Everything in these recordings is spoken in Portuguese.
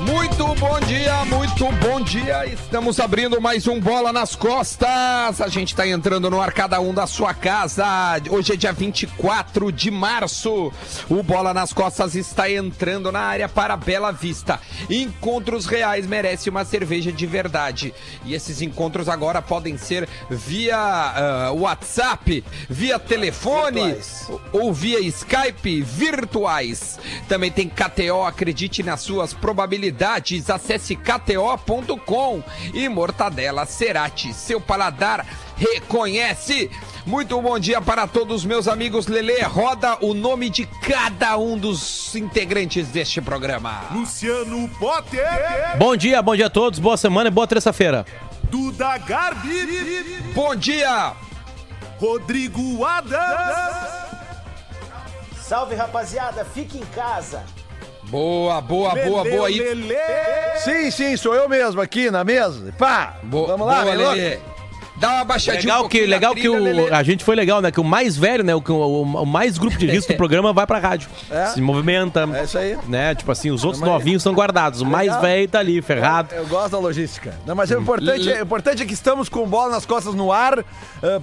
Muito bom dia, muito bom dia. Estamos abrindo mais um Bola nas Costas. A gente está entrando no ar, cada um da sua casa. Hoje é dia 24 de março. O Bola nas Costas está entrando na área para Bela Vista. Encontros reais merece uma cerveja de verdade. E esses encontros agora podem ser via uh, WhatsApp, via telefone Virtuais. ou via Skype virtuais. Também tem KTO, acredite nas suas probabilidades. Acesse kto.com e Mortadela Cerati. Seu paladar reconhece. Muito bom dia para todos meus amigos. Lele, roda o nome de cada um dos integrantes deste programa. Luciano Potter, Bom dia, bom dia a todos, boa semana e boa terça-feira. Duda Garbi, Bom dia! Rodrigo Adams, Salve rapaziada, fique em casa. Boa, boa, boa, boa aí. Lelê, Sim, sim, sou eu mesmo aqui na mesa. Pá, Bo- vamos lá, boa. Lelê. Dá uma baixadinha um Legal que, pouquinho na legal que trilha, o, Lelê. a gente foi legal, né? Que o mais velho, né? O, que o, o mais grupo de risco do programa vai pra rádio. É. Se movimenta. É isso aí. Né? Tipo assim, os outros aí. novinhos são guardados. O mais Legal. velho tá ali, ferrado. Eu gosto da logística. Não, mas o importante, é, importante é que estamos com bola nas costas no ar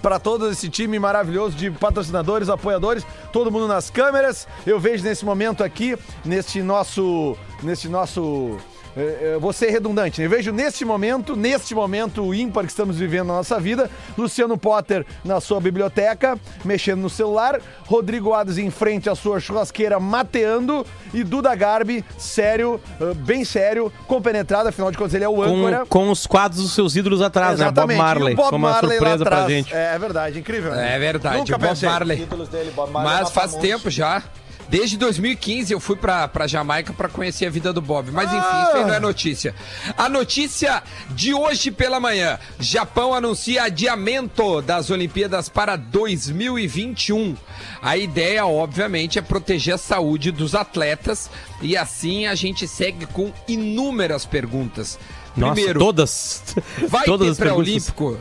para todo esse time maravilhoso de patrocinadores, apoiadores, todo mundo nas câmeras. Eu vejo nesse momento aqui, neste nosso. Neste nosso. Eh, eh, Vou ser redundante, né? Eu vejo neste momento, neste momento ímpar que estamos vivendo na nossa vida, Luciano Potter na sua biblioteca, mexendo no celular, Rodrigo Adams em frente à sua churrasqueira mateando e Duda Garbi, sério, eh, bem sério, compenetrado, afinal de contas ele é o âncora. Com, com os quadros dos seus ídolos atrás, né? Bob Marley. Bob Foi uma Marley lá surpresa pra atrás. gente. É, verdade, incrível. né? É verdade, Nunca Bob. Marley. Dele, Bob Marley Mas faz tempo já. Desde 2015 eu fui pra, pra Jamaica pra conhecer a vida do Bob. Mas enfim, Ah! isso aí não é notícia. A notícia de hoje pela manhã: Japão anuncia adiamento das Olimpíadas para 2021. A ideia, obviamente, é proteger a saúde dos atletas e assim a gente segue com inúmeras perguntas. Nossa, Primeiro, todas. Vai todas ter pré-olímpico?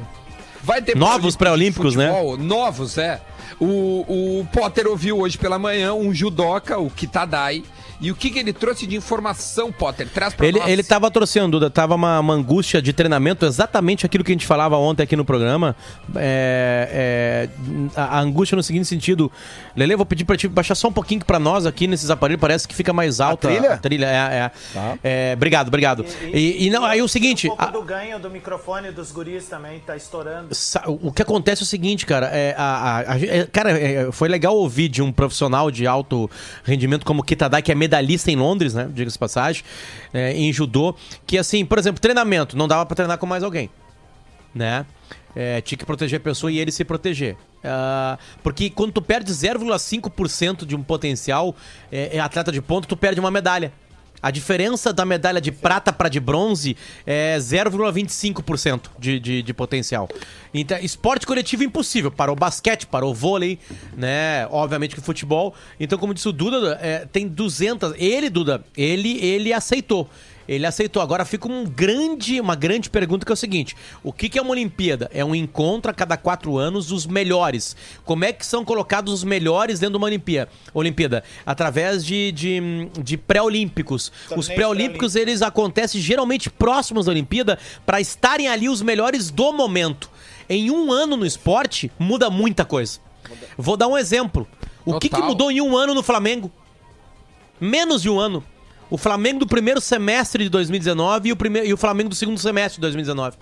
Vai ter Novos pré-olímpicos, né? Novos, é. O, o Potter ouviu hoje pela manhã um judoca, o Kitadai. E o que, que ele trouxe de informação, Potter? Traz pra Ele, nós. ele tava torcendo, Duda. Tava uma, uma angústia de treinamento, exatamente aquilo que a gente falava ontem aqui no programa. É, é, a, a angústia no seguinte sentido. Lele, vou pedir pra ti baixar só um pouquinho pra nós aqui nesses aparelhos. Parece que fica mais alta trilha? A trilha é, é. É, obrigado, obrigado. E, e não, aí o seguinte. Um pouco a- do ganho do microfone dos guris também, tá estourando. Sa- O que acontece é o seguinte, cara. É, a, a- a- é, cara, é, foi legal ouvir de um profissional de alto rendimento como o Kitadai, que é medalhista em Londres, né? Diga-se passagem, é, em judô. Que assim, por exemplo, treinamento, não dava pra treinar com mais alguém. Né? É, tinha que proteger a pessoa e ele se proteger. Ah, porque quando tu perde 0,5% de um potencial é, é atleta de ponto, tu perde uma medalha. A diferença da medalha de prata para de bronze é 0,25% de, de, de potencial. Então, esporte coletivo impossível. Para o basquete, para o vôlei, né? Obviamente que o futebol. Então, como disse o Duda, é, tem 200. Ele, Duda, ele, ele aceitou. Ele aceitou. Agora fica um grande, uma grande pergunta que é o seguinte: o que, que é uma Olimpíada? É um encontro a cada quatro anos dos melhores. Como é que são colocados os melhores dentro de uma Olimpíada? Olimpíada através de, de, de pré-olímpicos. Os pré-olímpicos eles acontecem geralmente próximos da Olimpíada para estarem ali os melhores do momento. Em um ano no esporte muda muita coisa. Vou dar um exemplo. O que, que mudou em um ano no Flamengo? Menos de um ano. O Flamengo do primeiro semestre de 2019 e o, primeiro, e o Flamengo do segundo semestre de 2019.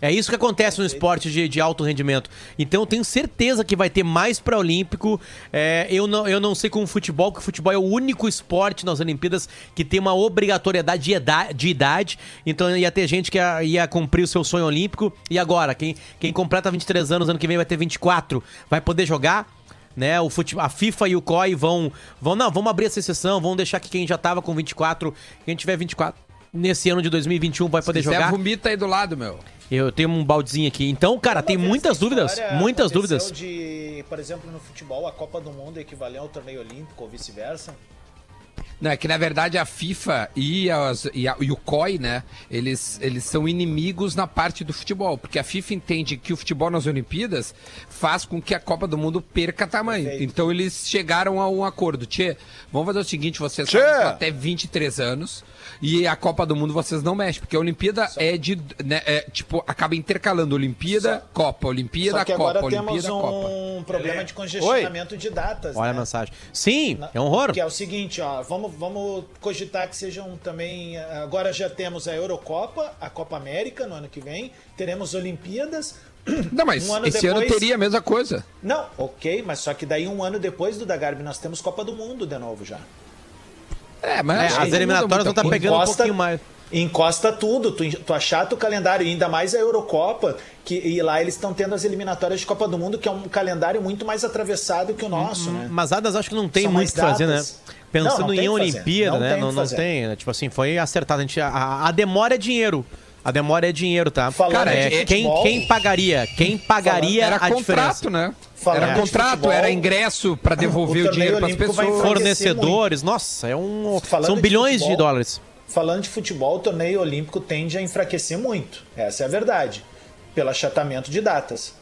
É isso que acontece no esporte de, de alto rendimento. Então eu tenho certeza que vai ter mais pré-olímpico. É, eu, não, eu não sei com o futebol, porque o futebol é o único esporte nas Olimpíadas que tem uma obrigatoriedade de idade. De idade. Então ia ter gente que ia, ia cumprir o seu sonho olímpico. E agora, quem, quem completa 23 anos, ano que vem vai ter 24, vai poder jogar? Né? O fute... A FIFA e o COI vão, vão, não, vamos abrir essa exceção, vamos deixar que quem já tava com 24, quem tiver 24 nesse ano de 2021 vai poder Se quiser, jogar. vomita aí do lado, meu. Eu tenho um baldezinho aqui. Então, cara, tem muitas dúvidas, muitas dúvidas. de, por exemplo, no futebol, a Copa do Mundo equivalente ao torneio olímpico ou vice-versa? Não, é que na verdade a FIFA e, as- e a- e o COI, né, eles, eles são inimigos na parte do futebol, porque a FIFA entende que o futebol nas Olimpíadas faz com que a Copa do Mundo perca tamanho. Perfeito. Então eles chegaram a um acordo. Tchê, vamos fazer o seguinte, vocês Tchê! até 23 anos e a Copa do Mundo vocês não mexem, porque a Olimpíada é de, né, é, tipo, acaba intercalando Olimpíada, Copa, Olimpíada, Só que Copa, agora temos Olimpíada, Copa. um problema de congestionamento de datas. Olha a né? mensagem. Sim, Na- é um horror. Que é o seguinte, ó, vamos, vamos cogitar que sejam também. eh, Agora já temos a Eurocopa, a Copa América no ano que vem, teremos Olimpíadas. Não, mas Um ano esse ano depois- teria a mesma coisa. Não, ok, mas só que daí um ano depois do da Garbi nós temos Copa do Mundo de novo já. É, mas É, as eliminatórias vão estar muita pegando um Encosta- pouquinho mais. Encosta tudo, tu, tu achata o calendário, e ainda mais a Eurocopa, que e lá eles estão tendo as eliminatórias de Copa do Mundo, que é um calendário muito mais atravessado que o nosso, né? Mas Adas acho que não tem São muito o que fazer, né? Pensando Não, não em. Olimpíada, Não né? tem Não, não tem, né? Tipo assim, foi acertado. A, gente, a, a demora é dinheiro. A demora é dinheiro, tá? Falando Cara, É, de quem, quem pagaria? Quem pagaria Era a contrato, diferença? né? Falando era de contrato, futebol, era ingresso pra devolver o o, dinheiro para as pessoas. Fornecedores, nossa, é um. Falando São de bilhões de futebol, dólares. Falando de futebol, o torneio olímpico tende a enfraquecer muito. Essa é a verdade. Pelo achatamento de datas.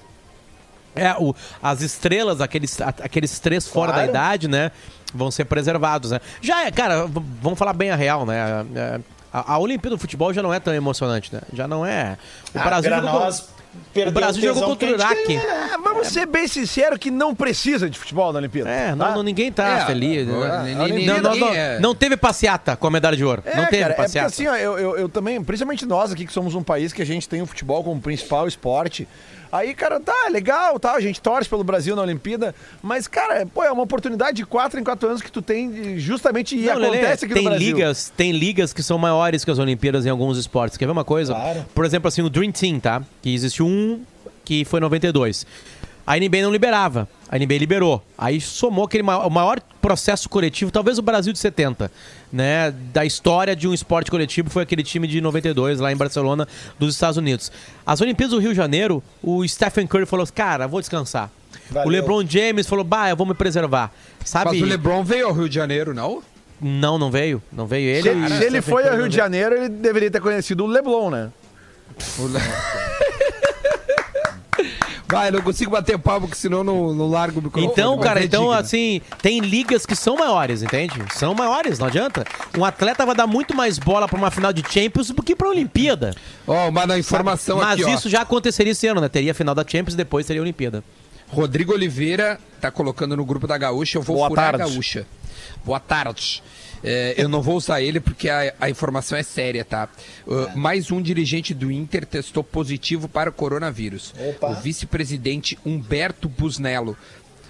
É, o, as estrelas, aqueles, aqueles três fora da Claro. idade, né? Vão ser preservados, né? Já é, cara, vamos falar bem a real, né? É, A, a Olimpíada do Futebol já não é tão emocionante, né? Já não é. O Ah, Brasil jogou, nós, o Brasil jogou contra o Iraque. É, vamos ser bem sinceros que não precisa de futebol na Olimpíada. É, não, tá? não, ninguém tá É, feliz. né? Não, não, é. não teve passeata com a medalha de ouro. É, não teve cara, é porque passeata. assim, ó, eu, eu, eu também, principalmente nós aqui que somos um país que a gente tem o futebol como principal esporte. Aí, cara, tá, legal, tá, a gente torce pelo Brasil na Olimpíada, mas, cara, pô, é uma oportunidade de quatro em quatro anos que tu tem justamente e Não, Lelê, acontece aqui tem no Brasil. ligas, tem ligas que são maiores que as Olimpíadas em alguns esportes. Quer ver uma coisa? Claro. Por exemplo, assim, o Dream Team, tá? Que existiu um que foi em 92. A NBA não liberava. A NBA liberou. Aí somou aquele ma- o maior processo coletivo, talvez o Brasil de 70, né? Da história de um esporte coletivo foi aquele time de 92 lá em Barcelona, dos Estados Unidos. As Olimpíadas do Rio de Janeiro, o Stephen Curry falou: "Cara, vou descansar". Valeu. O LeBron James falou: "Bah, eu vou me preservar". Sabe? Mas o LeBron veio ao Rio de Janeiro, não? Não, não veio. Não veio ele. Se, e se o ele foi ao Rio de. Janeiro, ele deveria ter conhecido o Leblon, né? Vai, eu não consigo bater palmo, porque senão não, não largo o microfone. Então, mas cara, é então digno. assim, tem ligas que são maiores, entende? São maiores, não adianta. Um atleta vai dar muito mais bola pra uma final de Champions do que pra Olimpíada. Ó, uma da informação Mas aqui, ó. isso já aconteceria esse ano, né? Teria a final da Champions e depois teria a Olimpíada. Rodrigo Oliveira tá colocando no grupo da Gaúcha, eu vou Boa furar a tarde. Gaúcha. Boa tarde. É, eu não vou usar ele porque a, a informação é séria, tá? Uh, Mais um dirigente do Inter testou positivo para o coronavírus. Opa. O vice-presidente Humberto Busnello.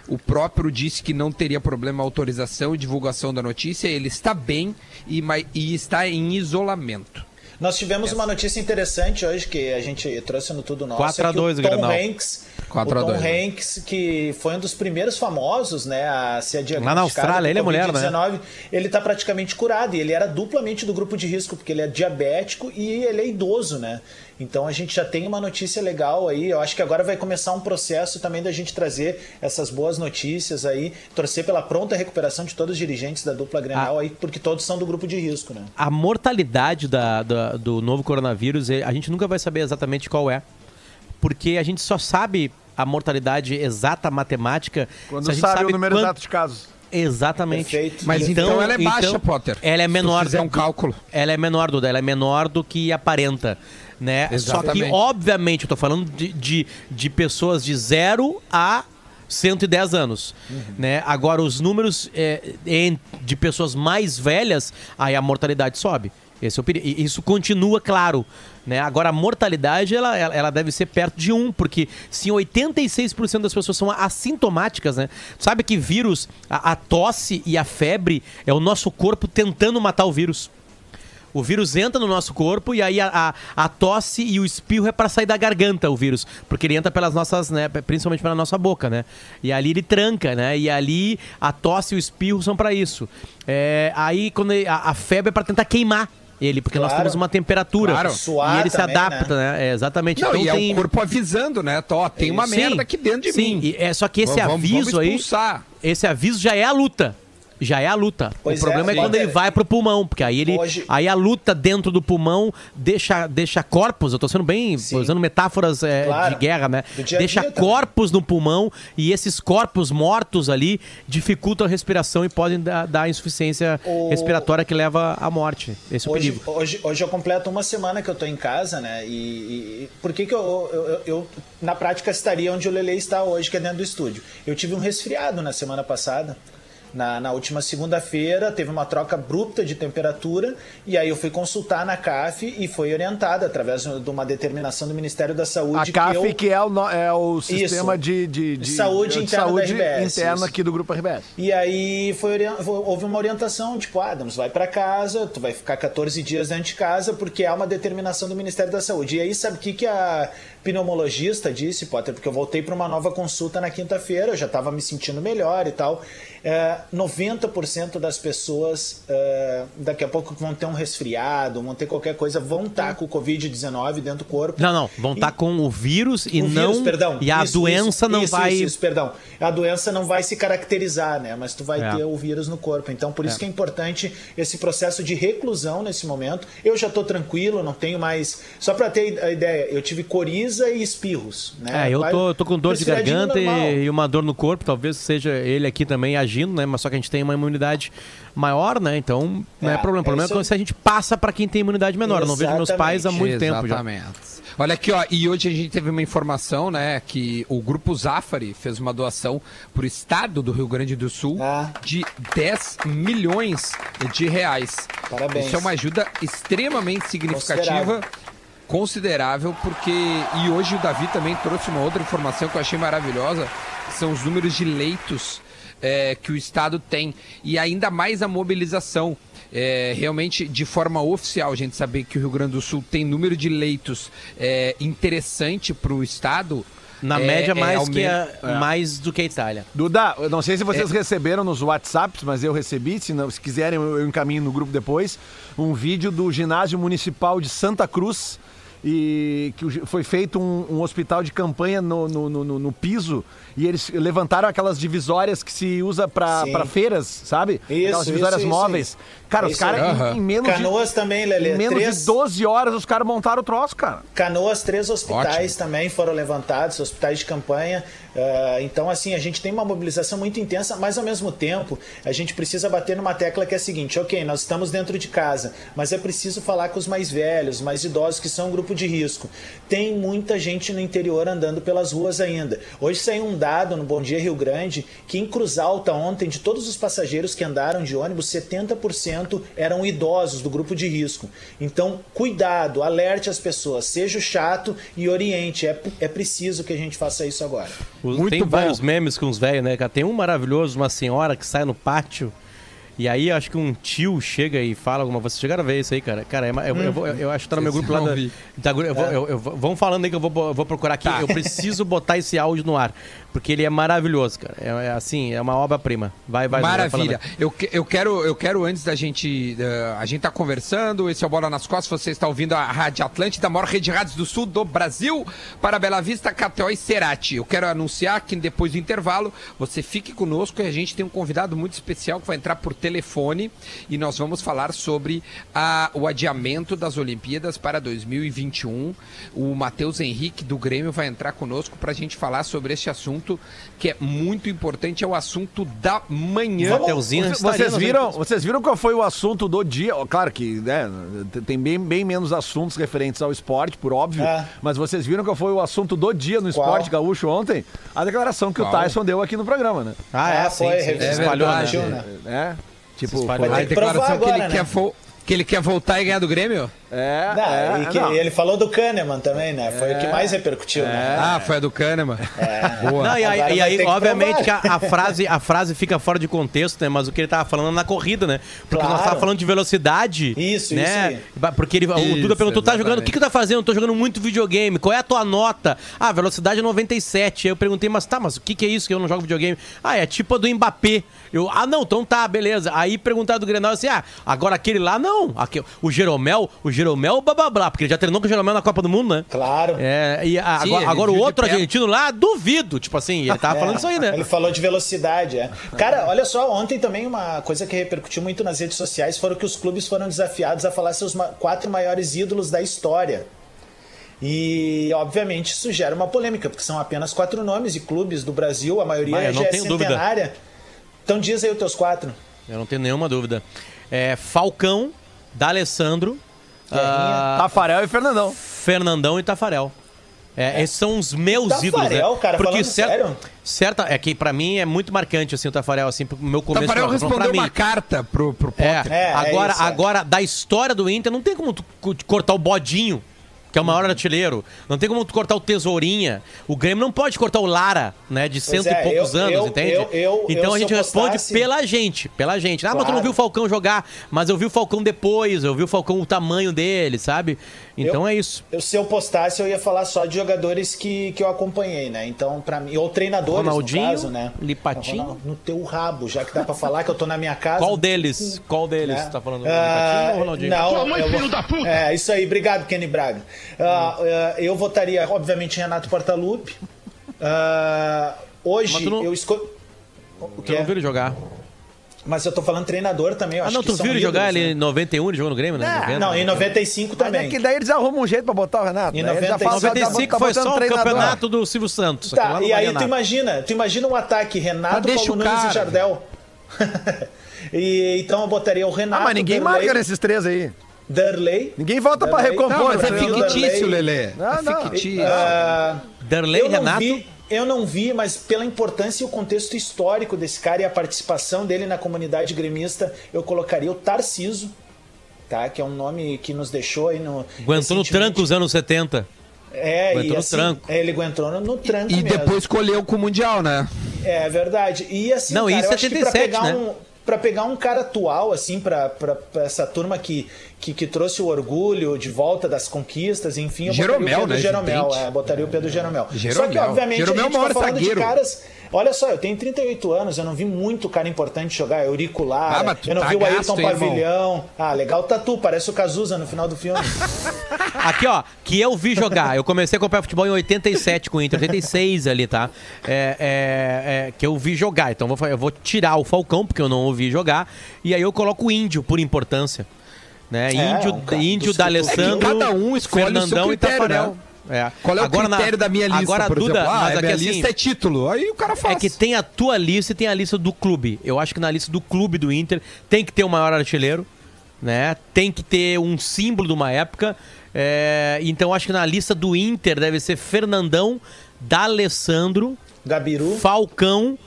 O próprio disse que não teria problema a autorização e divulgação da notícia. Ele está bem e, e está em isolamento. Nós tivemos uma notícia interessante hoje que a gente trouxe no Tudo Nosso. 4 a é que 2 o o Tom Grenal. Hanks, 4 a o Tom 2, né? Hanks, que foi um dos primeiros famosos, né, a ser diagnosticado Austrália, com ele é mulher, né? Covid-19, Ele tá praticamente curado e ele era duplamente do grupo de risco, porque ele é diabético e ele é idoso, né? Então a gente já tem uma notícia legal aí. Eu acho que agora vai começar um processo também da gente trazer essas boas notícias aí, torcer pela pronta recuperação de todos os dirigentes da dupla Grenal Ah. aí, porque todos são do grupo de risco, né? A mortalidade da- da- do novo coronavírus, eh, a gente nunca vai saber exatamente qual é. Porque a gente só sabe a mortalidade exata matemática Quando se a gente sabe, o número quant- exato de casos. Exatamente. Perfeito. Mas então, ela é baixa, Potter. Ela é Se tu menor. fizer um do- cálculo. Ela é menor, Duda. Ela é menor do que aparenta. Né? Só que, Exatamente. obviamente, eu tô falando de, de, de pessoas de 0 a 110 anos. Né? Agora, os números é, de pessoas mais velhas, aí a mortalidade sobe. Esse é o perigo. Isso continua claro. Né? Agora, a mortalidade ela, ela, ela deve ser perto de 1, porque se 86% das pessoas são assintomáticas, né? Sabe que vírus, a, a tosse e a febre é o nosso corpo tentando matar o vírus. O vírus entra no nosso corpo e aí a, a, a tosse e o espirro é para sair da garganta, o vírus. Porque ele entra pelas nossas, né? Principalmente pela nossa boca, né? E ali ele tranca, né? E ali a tosse e o espirro são para isso. É, aí quando ele- a, a febre é para tentar queimar ele, porque nós Claro. temos uma temperatura. Claro. Suar e ele se também, adapta, né? É, exatamente. Não, então e é tem... o corpo avisando, né? Tó, tem uma Sim, merda aqui dentro de sim, mim. e é só que esse Vamos- vamos aviso aí, expulsar. esse aviso já é a luta. Já é a luta. Pois o problema é, é, quando ele vai pro pulmão, porque aí ele Hoje- aí a luta dentro do pulmão deixa deixa corpos, eu tô sendo bem Sim. usando metáforas é, Claro. de guerra, né? Dia Deixa dia também. corpos no pulmão e esses corpos mortos ali dificultam a respiração e podem dar, dar insuficiência O- respiratória que leva à morte. Esse é o Hoje, perigo. hoje, hoje eu completo uma semana que eu tô em casa, né? E, e- por que, que eu, eu, eu- eu, na prática, estaria onde o Lele está hoje, que é dentro do estúdio? Eu tive um resfriado na semana passada. Na, na última segunda-feira teve uma troca abrupta de temperatura e aí eu fui consultar na CAF e foi orientada através de uma determinação do Ministério da Saúde A CAF, que eu, que é o, é o sistema de, de, de- Saúde de interna saúde RBS, interna isso. aqui do Grupo RBS. E aí foi, houve uma orientação, tipo, Adams, vai pra casa, tu vai ficar 14 dias dentro de casa, porque há uma determinação do Ministério da Saúde. E aí, sabe o que, que a pneumologista disse, Potter? Porque eu voltei para uma nova consulta na quinta-feira, eu já estava me sentindo melhor e tal. É, 90% das pessoas é, daqui a pouco vão ter um resfriado, vão ter qualquer coisa, vão estar com o Covid-19 dentro do corpo. Não, não, vão estar com o vírus e O não vírus, perdão. e a Isso, doença isso, não isso, vai Isso, perdão. A doença não vai se caracterizar, né? Mas tu vai É. ter o vírus no corpo. Então, por isso que é importante esse processo de reclusão nesse momento. Eu já tô tranquilo, não tenho mais. Só pra ter a ideia, eu tive coriza e espirros, né? É, eu tô, eu tô com dor de garganta normal. e, e uma dor no corpo, talvez seja ele aqui também agindo, né? Mas só que a gente tem uma imunidade maior, né? Então não é, É, problema. O é problema é, aí. se a gente passa pra quem tem imunidade menor. Eu não vejo meus pais há muito tempo já. Exatamente. Olha aqui, ó, e hoje a gente teve uma informação, né, que o Grupo Zafari fez uma doação pro estado do Rio Grande do Sul Ah. de 10 milhões de reais. Parabéns. Isso é uma ajuda extremamente significativa. Considerável. Considerável, porque. E hoje o Davi também trouxe uma outra informação que eu achei maravilhosa, que são os números de leitos é, que o Estado tem. E ainda mais a mobilização. É, realmente, de forma oficial, a gente saber que o Rio Grande do Sul tem número de leitos é, interessante para o Estado. Na é- média, é mais, que a- mais do que a Itália. Duda, eu não sei se vocês É. receberam nos WhatsApps, mas eu recebi. Se, não, se quiserem, eu encaminho no grupo depois. Um vídeo do ginásio municipal de Santa Cruz. E que foi feito um, um hospital de campanha no, no, no- no- piso. E eles levantaram aquelas divisórias que se usa pra feiras, sabe? Isso, aquelas divisórias isso, móveis. isso. Cara, os caras, em, em menos, Canoas de, também, Lelê. em menos Três- de 12 horas, os caras montaram o troço, cara. Canoas, três hospitais também foram levantados, hospitais de campanha. Ah, então, assim, a gente tem uma mobilização muito intensa, mas ao mesmo tempo a gente precisa bater numa tecla que é a seguinte: ok, nós estamos dentro de casa, mas é preciso falar com os mais velhos, mais idosos que são um grupo de risco. Tem muita gente no interior andando pelas ruas ainda. Hoje saiu um dado no Bom Dia Rio Grande que em Cruz Alta ontem, de todos os passageiros que andaram de ônibus, 70% eram idosos do grupo de risco. Então, cuidado, alerte as pessoas, seja chato e oriente. É, é preciso que a gente faça isso agora. Os- Muito tem bom. vários memes com os velhos, né, cara? Tem um maravilhoso, uma senhora que sai no pátio. E aí acho que um tio chega e fala alguma coisa. Vocês chegaram a ver isso aí, cara? Cara, é eu, eu, vou- eu acho que tá no meu grupo lá da, vi. da eu eu- eu vou- Vamos falando aí que eu vou, eu vou procurar aqui. Tá. Eu preciso botar esse áudio no ar. Porque ele é maravilhoso, cara. É, é assim, é uma obra-prima. Vai, vai. vai Maravilha. falando. Eu, eu quero, eu quero antes da gente, eh, a gente tá conversando. Esse é o Bola nas Costas. Você está ouvindo a Rádio Atlântida, a maior rede de rádios do sul do Brasil, para Bela Vista, KTO e Cerati. Eu quero anunciar que depois do intervalo você fique conosco e a gente tem um convidado muito especial que vai entrar por telefone e nós vamos falar sobre a- o adiamento das Olimpíadas para 2021. O Matheus Henrique do Grêmio vai entrar conosco para a gente falar sobre esse assunto que é muito importante, é o assunto da manhã. Mateuzinho Vocês- viram, vocês viram qual foi o assunto do dia? Claro que né, tem bem, bem menos assuntos referentes ao esporte, por óbvio. É. Mas vocês viram qual foi o assunto do dia no Qual? esporte gaúcho ontem? A declaração que o Qual? Tyson deu aqui no programa, né? Ah, é, Ah, sim, foi, sim, é espalhou, né? verdade, né? É. Tipo, Se espalhou. foi- A declaração que, ele agora, né? quer que ele quer voltar e ganhar do Grêmio? É, Não, é, e que não. ele falou do Kahneman também, né? Foi o que mais repercutiu, né? Ah, foi a do Kahneman. Boa. Não, e aí, e aí, que obviamente, que a, a frase, a frase fica fora de contexto, né? Mas o que ele tava falando na corrida, né? Porque nós Claro. tava falando de velocidade. Isso, né? isso Ba- Porque ele, o Isso, Duda perguntou: tá jogando? O exatamente. que, que tá fazendo? Tô jogando muito videogame. Qual é a tua nota? Ah, velocidade é 97. Aí eu perguntei, mas tá, mas o que, que é isso que eu não jogo videogame? Ah, é tipo a do Mbappé. Eu, ah, não, então tá, beleza. Aí perguntaram do Grenal assim: ah, agora aquele lá não. Aqui, o Jeromel, o Jeromel, blá blá blá, porque ele já treinou com o Jeromel na Copa do Mundo, né? Claro. É, e a- Sim, agora, agora o outro argentino lá, duvido, tipo assim, ele tava falando isso aí, né? Ele falou de velocidade, é. Cara, olha só, ontem também uma coisa que repercutiu muito nas redes sociais foram que os clubes foram desafiados a falar seus quatro maiores ídolos da história. E, obviamente, isso gera uma polêmica, porque são apenas quatro nomes e clubes do Brasil, a maioria eu não já é tenho dúvida. centenária. Então diz aí os teus quatro. Eu não tenho nenhuma dúvida. É, Falcão, D'Alessandro, ah, Tafarel e Fernandão. Fernandão e Tafarel. É, Esses são os meus Tafarel, ídolos, né? cara, falando cer- sério? certa é que pra mim é muito marcante assim o Tafarel assim pro meu começo. Tafarel de carreira, pra respondeu mim. uma carta pro, pro É, Potter. É, é agora, isso, é. agora, da história do Inter, não tem como cortar o bodinho, que é o maior artilheiro. Não tem como tu cortar o Tesourinha. O Grêmio não pode cortar o Lara, né? De cento é, e poucos eu- anos, eu- entende? eu- então a gente responde postasse- pela gente, pela gente. Ah, mas tu não Claro. viu o Falcão jogar, mas eu vi o Falcão depois, eu vi o Falcão o tamanho dele, sabe? Então Eu- é isso. Eu, se eu postasse, eu ia falar só de jogadores que, que eu acompanhei, né? Então, pra mim, ou treinadores, Ronaldinho, no caso, né? Lipatinho. Ronaldo, No teu rabo, já que dá pra falar que eu tô na minha casa. Qual deles? Qual deles? né? Tá falando Ah, Lipatinho ou Ronaldinho? Não, eu vou- É, isso aí. Obrigado, Kenny Braga. Ah, ah, eu votaria, obviamente, em Renato Portaluppi. Ah, hoje, não- eu escolho... Tu quê? não viu ele jogar? Mas eu tô falando treinador também, eu Ah, acho não, que tu viu ele jogar ele em né? 91, ele jogou no Grêmio, né? É, 90, Não, em 95 Mas também. é que daí eles arrumam um jeito pra botar o Renato. Em Daí eles já 95 falam, já tá- 95 tá foi só o treinador. campeonato do Silvio Santos. Tá, e aí tu imagina, tu imagina um ataque Renato, Mas deixa Paulo o Nunes cara. e Jardel. e então eu botaria o Ah, Renato. mas ninguém marca nesses três aí. Darley. Ninguém volta pra Darley. recompor. Não, mas é né? fictício. Lelê. Não, é não. fictício. Ah, Darley, eu não Renato. vi, eu não vi, mas pela importância e o contexto histórico desse cara e a participação dele na comunidade gremista, eu colocaria o Tarciso, tá? Que é um nome que nos deixou aí no. Aguentou no tranco os anos 70. É, aguentou e no assim, tranco. é, ele aguentou no, no tranco E mesmo. depois colheu com o Mundial, né? É verdade. E assim, Não, cara, isso eu é acho que pra 77, pegar né? um para pegar um cara atual assim pra essa turma que, que que trouxe o orgulho de volta das conquistas, enfim, eu Jeromel, botaria o Pedro né, Jeromel, é, botaria o Pedro Jeromel. Só que Jeromel. obviamente Jeromel a é gente tá falando zagueiro. de caras Olha só, eu tenho 38 anos, eu não vi muito cara importante jogar. Auricular, Ah, mas tu eu não tá vi o gasto, Ayrton irmão? Pavilhão. Ah, legal o tatu, parece o Cazuza no final do filme. Aqui, ó, que eu vi jogar. Eu comecei a acompanhar futebol em 87 com o Inter, 86 ali, tá? É, é, é, que eu vi jogar. Então eu vou, eu vou tirar o Falcão, porque eu não ouvi jogar. E aí eu coloco o Índio, por importância. Né? É, índio, um cara índio dos- D'Alessandro, É cada um escolhe o seu Fernandão e Tafarel. né? É. Qual é o Agora, na- critério da minha lista, Agora, por Duda, exemplo? Ah, mas a aqui minha assim, lista é título. Aí o cara faz. é que tem a tua lista e tem a lista do clube. Eu acho que na lista do clube do Inter tem que ter o maior artilheiro, né? Tem que ter um símbolo de uma época. É, Então eu acho que na lista do Inter deve ser Fernandão, D'Alessandro, Gabiru. Falcão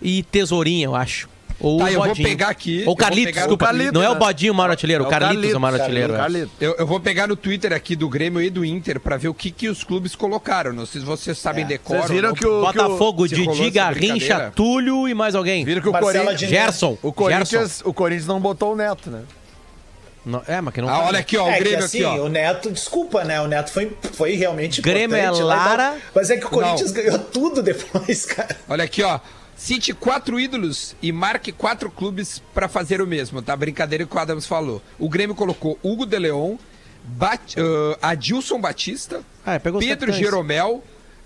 e Tesourinha, eu acho. Ou Tá, o eu vou Bodinho. pegar aqui, Ou vou Carlitos, pegar desculpa. o Carlitos, não é o né? Bodinho o maior artilheiro, o É o Carlitos, é o maior Carlitos, artilheiro. é. Eu, eu vou pegar no Twitter aqui do Grêmio e do Inter pra ver o que, que os clubes colocaram. Não sei se vocês sabem É. decor. Vocês viram que o, que o, Botafogo, se rolou Didi, Garrincha. Túlio e mais alguém. viram que o Corinthians, Gerson. o Gerson. Corinthians, o Corinthians não botou o Neto, né? Não- é, mas que não Ah, olha né? aqui, ó, o é Grêmio que assim, aqui, ó. o Neto, desculpa, né? O Neto foi, foi realmente Grêmio é importante lá e tal. Lara. Mas é que o Corinthians Não. ganhou tudo depois, cara. Olha aqui, ó. Cite quatro ídolos e marque quatro clubes pra fazer o mesmo, tá? Brincadeira que o Adams falou. O Grêmio colocou Hugo de Leon, Bat, ah, Adilson Batista, Ah, é, Pedro. Jeromel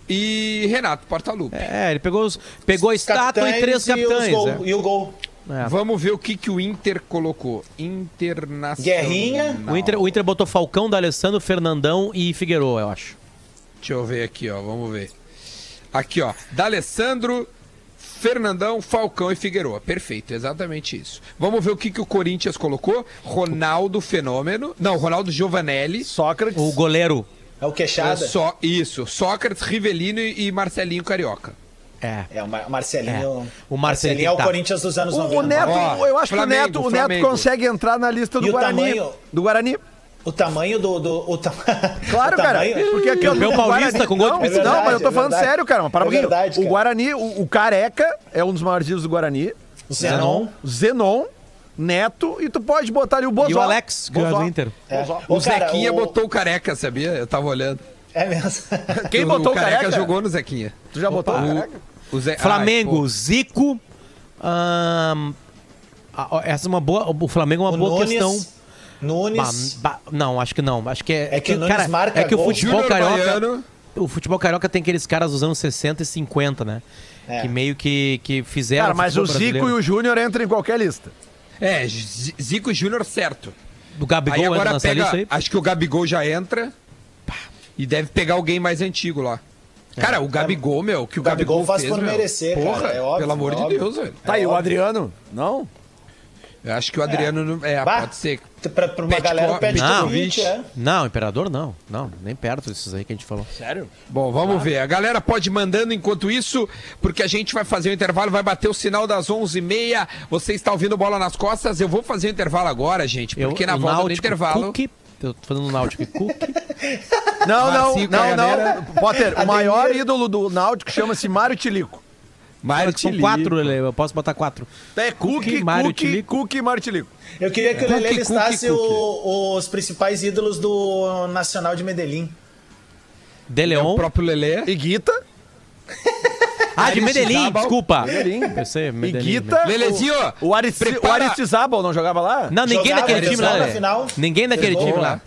e Renato Portaluppi. É, ele pegou, os, pegou a estátua e três Capitães. E, gol, é. e o gol. É. Vamos ver o que, que o Inter colocou. Internacional. Guerrinha. O Inter, o Inter botou Falcão, D'Alessandro, Fernandão e Figueiredo, eu acho. Deixa eu ver aqui, ó. Vamos ver. Aqui, ó. D'Alessandro, Fernandão, Falcão e Figueroa. Perfeito, exatamente isso. Vamos ver o que, que o Corinthians colocou. Ronaldo Fenômeno. Não, Ronaldo Giovanelli. Sócrates. O goleiro. É o É queixada. só isso. Sócrates, Rivelino e Marcelinho Carioca. É. É, o Mar- Marcelinho. É. O Marcelinho é o tá. Corinthians dos anos O, 90. o Neto, Ó, eu acho Flamengo, que o Neto, o Neto Flamengo. consegue entrar na lista do E o Guarani. Do Guarani. O tamanho do. do o ta... Claro, o cara. tamanho- Porque aqui, Campeão o paulista Guarani- com gol de não, bicicleta. Não, mas eu tô É falando verdade. sério, cara. Mas para É verdade, O cara. Guarani, o, o Careca é um dos maiores ídolos do Guarani. O Zenon. O Zenon, Neto, e tu pode botar ali o Bozó. E o Alex, que do Inter. É. O cara, Zequinha o- botou o Careca, sabia? Eu tava olhando. É mesmo. Quem botou o Careca? jogou no Zequinha. Tu já botou o Careca? O Ze... Flamengo, Ai, Zico. ó, essa é uma boa. O Flamengo é uma O boa Nunes. questão. Nunes. Ba- ba- Não, acho que não. Acho que é. É que o Nunes marca é que o futebol Júnior carioca. Baiano. O futebol carioca tem aqueles caras dos anos 60 e 50, né? É. Que meio que, que fizeram. Cara, mas o futebol Zico e o Júnior entram em qualquer lista. É, Zico Júnior certo. O Gabigol aí entra agora nessa pega, lista aí. acho que o Gabigol já entra pá, e deve pegar alguém mais antigo lá. Cara, o Gabigol, meu, que o, O Gabigol faz fez, por meu, merecer, cara, porra, é óbvio, Pelo amor é de. Deus, velho. Tá aí, o óbvio. Adriano? Não? Eu acho que o Adriano não. É, Bah, pode ser. Pra, pra uma galera, o Pet Não. Kovic, é. Não, Imperador não. Não, nem perto desses aí que a gente falou. Sério? Bom, vamos ver. A galera pode ir mandando enquanto isso, porque a gente vai fazer o intervalo, vai bater o sinal das 11h30. Você está ouvindo Bola nas Costas. Eu vou fazer o intervalo agora, gente, porque na o volta do intervalo... Cook, eu tô falando Náutico e Cook. Não, não, não, não. Potter, o maior ídolo do Náutico chama-se Mário Tilico. Que são quatro, Lele, eu posso botar quatro. É Cook, Mário Cook, e Mário Tilico. Eu queria que o Lelê Cookie, listasse cookie, o- os principais ídolos do Nacional de Medellín. De É o Leon. próprio Lelê. E Guita. Ah, de Medellín, desculpa. Medellín. Eu sei, E Medellín. Guita. Lelezinho, O, o, Aristi, não jogava lá? Não, ninguém Jogava, daquele ele time lá, Lele. Ninguém daquele time lá.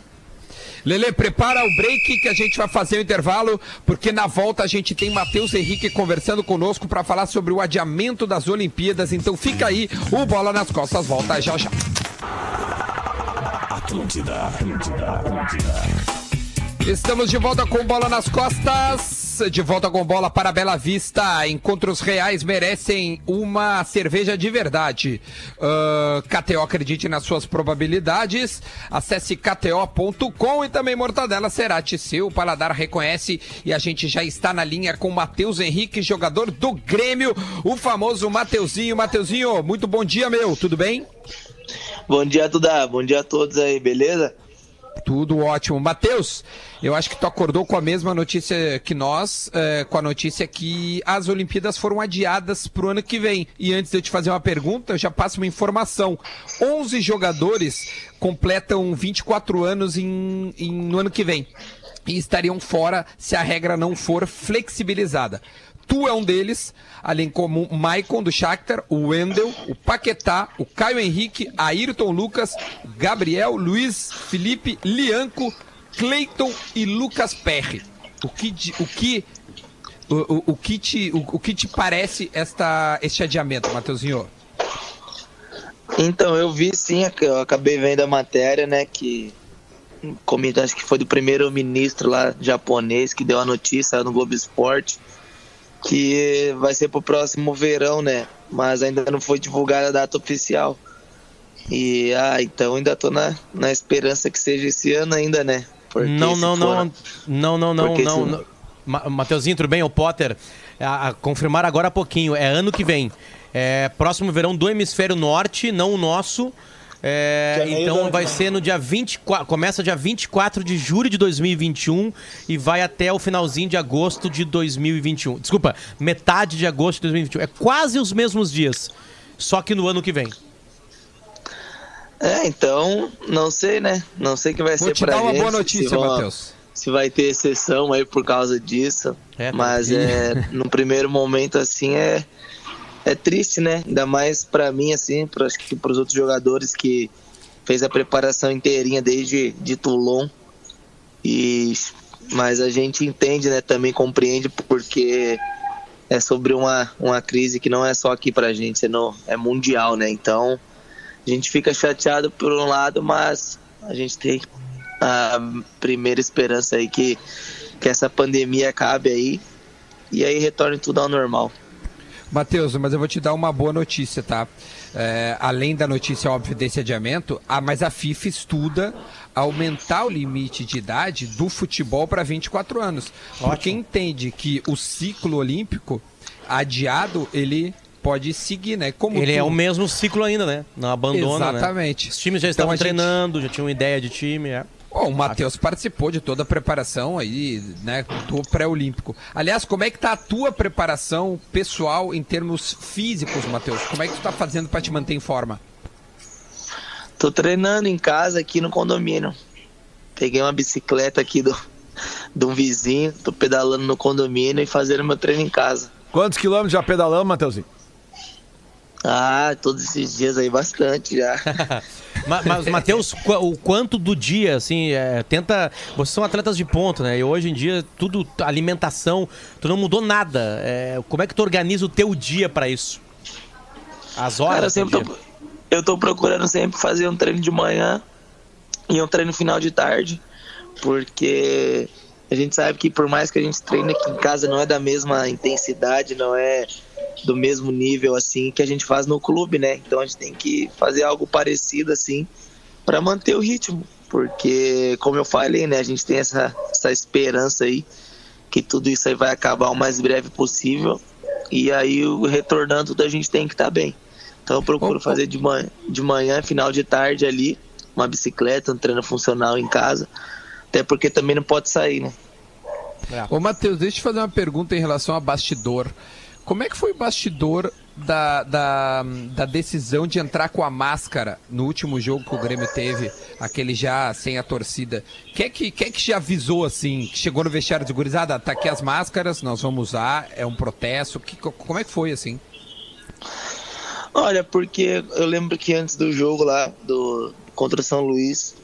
Lele, prepara o break que a gente vai fazer o intervalo, porque na volta a gente tem Matheus Henrique conversando conosco para falar sobre o adiamento das Olimpíadas. Então fica aí, o Bola nas Costas volta já já. Atlântida, Atlântida, Atlântida. Estamos de volta com bola nas costas. De volta com bola para Bela Vista. Encontros reais merecem uma cerveja de verdade. Ah, KTO acredite nas suas probabilidades. Acesse kto.com e também Mortadela Cerati. Seu paladar reconhece. E a gente já está na linha com Matheus Henrique, jogador do Grêmio. O famoso Mateuzinho. Mateuzinho, muito bom dia, meu. Tudo bem? Bom dia, Duda. Bom dia a todos aí, beleza? Tudo ótimo. Matheus, eu acho que tu acordou com a mesma notícia que nós, eh, com a notícia que as Olimpíadas foram adiadas para o ano que vem. E antes de eu te fazer uma pergunta, eu já passo uma informação. 11 jogadores completam 24 anos em, em- no ano que vem. E estariam fora se a regra não for flexibilizada. Tu é um deles, além como o Maicon do Shakhtar, o Wendel, o Paquetá, o Caio Henrique, Ayrton Lucas, Gabriel, Luiz, Felipe, Lianco, Cleiton e Lucas Perry. O que, o que, o, o- o que, te, o, o que te parece esta, este adiamento, Matheusinho? Então, eu vi sim, eu acabei vendo a matéria, né, que comigo, acho que foi do primeiro ministro lá japonês que deu a notícia no Globo Esporte que vai ser pro próximo verão, né? Mas ainda não foi divulgada a data oficial. E ah, então ainda tô na, na esperança que seja esse ano ainda, né? Porque Não, não, for- não, não, não, não, Porque não, não. Ma- Mateuzinho, tudo bem? O Potter, a, a confirmar agora há pouquinho, é ano que vem. É próximo verão do hemisfério norte, não o nosso. É, então vai ser no dia 24, começa dia 24 de julho de 2021 e vai até o finalzinho de agosto de 2021. Desculpa, metade de agosto de 2021. É quase os mesmos dias, só que no ano que vem. É, então, não sei, né? Não sei o que vai Vou ser te pra dar uma gente, boa se notícia, Matheus. se vai ter exceção aí por causa disso. É, tá. mas é, no primeiro momento assim é é triste, né? Ainda mais pra mim assim, pra, acho que pros outros jogadores que fez a preparação inteirinha desde de Toulon. E mas a gente entende, né, também compreende porque é sobre uma, uma crise que não é só aqui pra gente, é, é mundial, né? Então, a gente fica chateado por um lado, mas a gente tem a primeira esperança aí que, que essa pandemia acabe aí e aí retorne tudo ao normal. Matheus, mas eu vou te dar uma boa notícia, tá? É, além da notícia óbvia desse adiamento, a, mas a FIFA estuda aumentar o limite de idade do futebol para 24 anos. Porque entende que o ciclo olímpico adiado, ele pode seguir, né? Como Ele tu- é o mesmo ciclo ainda, né? Não abandona, né? Exatamente. Os times já Então estavam gente- treinando, já tinham ideia de time, é. Bom, o Matheus participou de toda a preparação aí, né, do pré-olímpico. Aliás, como é que tá a tua preparação pessoal em termos físicos, Matheus? Como é que tu tá fazendo para te manter em forma? Tô treinando em casa aqui no condomínio. Peguei uma bicicleta aqui do, de um vizinho, tô pedalando no condomínio e fazendo meu treino em casa. Quantos quilômetros já pedalamos, Mateuzinho? Ah, todos esses dias aí bastante já. Ma- Mas, Matheus, o quanto do dia, assim, é, tenta. Vocês são atletas de ponto, né? E hoje em dia, tudo, alimentação, tu não mudou nada. É, como é que tu organiza o teu dia pra isso? As Cara, eu horas sempre dia. tô, eu tô procurando sempre fazer um treino de manhã e um treino final de tarde, porque a gente sabe que por mais que a gente treine aqui em casa não é da mesma intensidade, não é do mesmo nível assim que a gente faz no clube, né? Então a gente tem que fazer algo parecido assim para manter o ritmo, porque como eu falei, né, a gente tem essa, essa esperança aí que tudo isso aí vai acabar o mais breve possível e aí o retornando a gente tem que estar bem. Então eu procuro ô. fazer de manhã, de manhã, final de tarde ali, uma bicicleta, um treino funcional em casa, até porque também não pode sair, né? Ô, Matheus, deixa eu te fazer uma pergunta em relação a bastidor. Como é que foi o bastidor da, da, da decisão de entrar com a máscara no último jogo que o Grêmio teve, aquele já sem a torcida? Quem é que, quem é que já avisou assim, chegou no vestiário de gurizada, tá aqui as máscaras, nós vamos usar, é um protesto, que, como é que foi assim? Olha, porque eu lembro que antes do jogo lá do contra o São Luís,